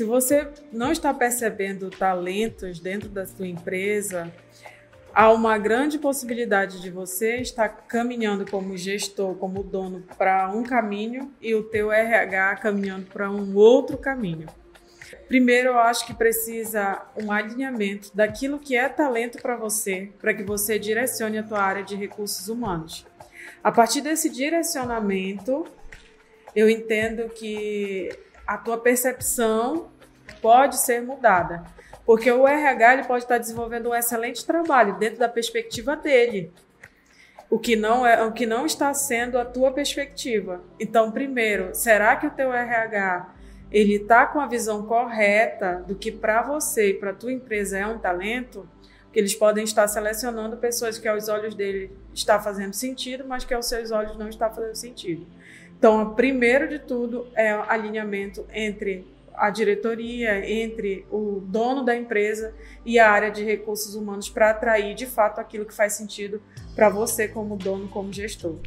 Se você não está percebendo talentos dentro da sua empresa, há uma grande possibilidade de você estar caminhando como gestor, como dono para um caminho e o teu RH caminhando para um outro caminho. Primeiro, eu acho que precisa um alinhamento daquilo que é talento para você, para que você direcione a tua área de recursos humanos. A partir desse direcionamento, eu entendo que a tua percepção pode ser mudada. Porque o RH ele pode estar desenvolvendo um excelente trabalho dentro da perspectiva dele. O que não é, o que não está sendo a tua perspectiva. Então, primeiro, será que o teu RH ele está com a visão correta do que para você e para tua empresa é um talento? Que eles podem estar selecionando pessoas que aos olhos dele está fazendo sentido, mas que aos seus olhos não está fazendo sentido. Então, primeiro de tudo é o alinhamento entre a diretoria, entre o dono da empresa e a área de recursos humanos para atrair de fato aquilo que faz sentido para você como dono, como gestor.